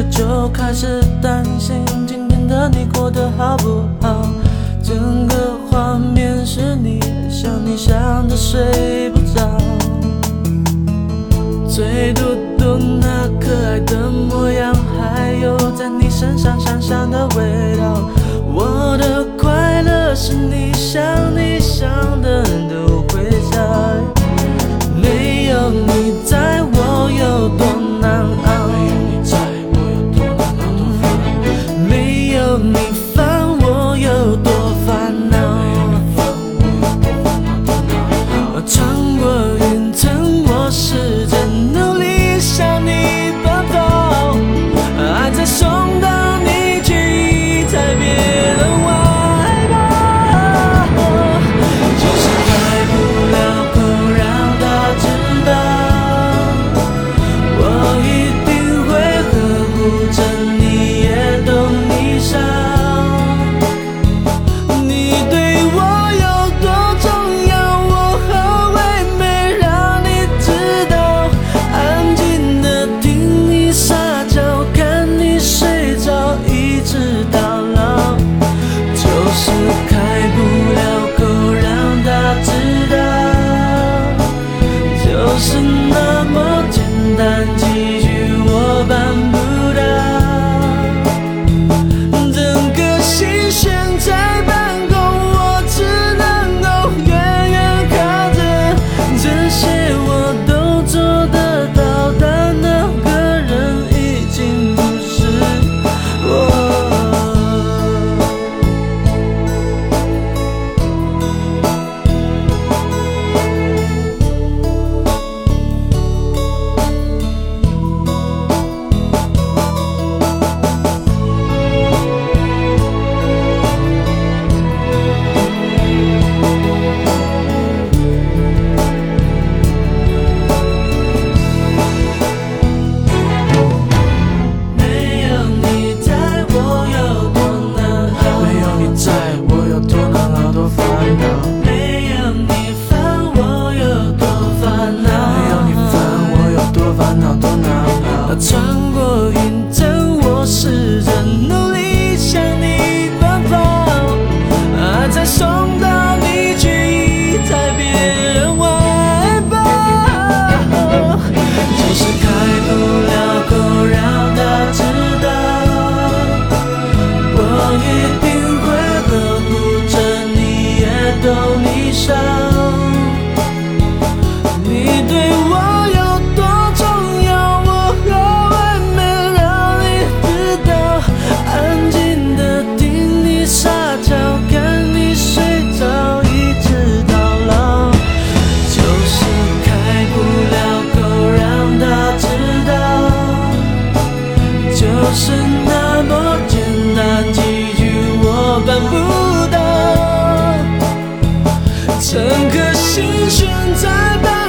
我就开始担心今天的你过得好不好。整个画面是你想你想的睡不着，最嘟嘟那可爱的模样，还有在你身上香香的味道。我的快乐是你想。me 相遇。整颗心悬在半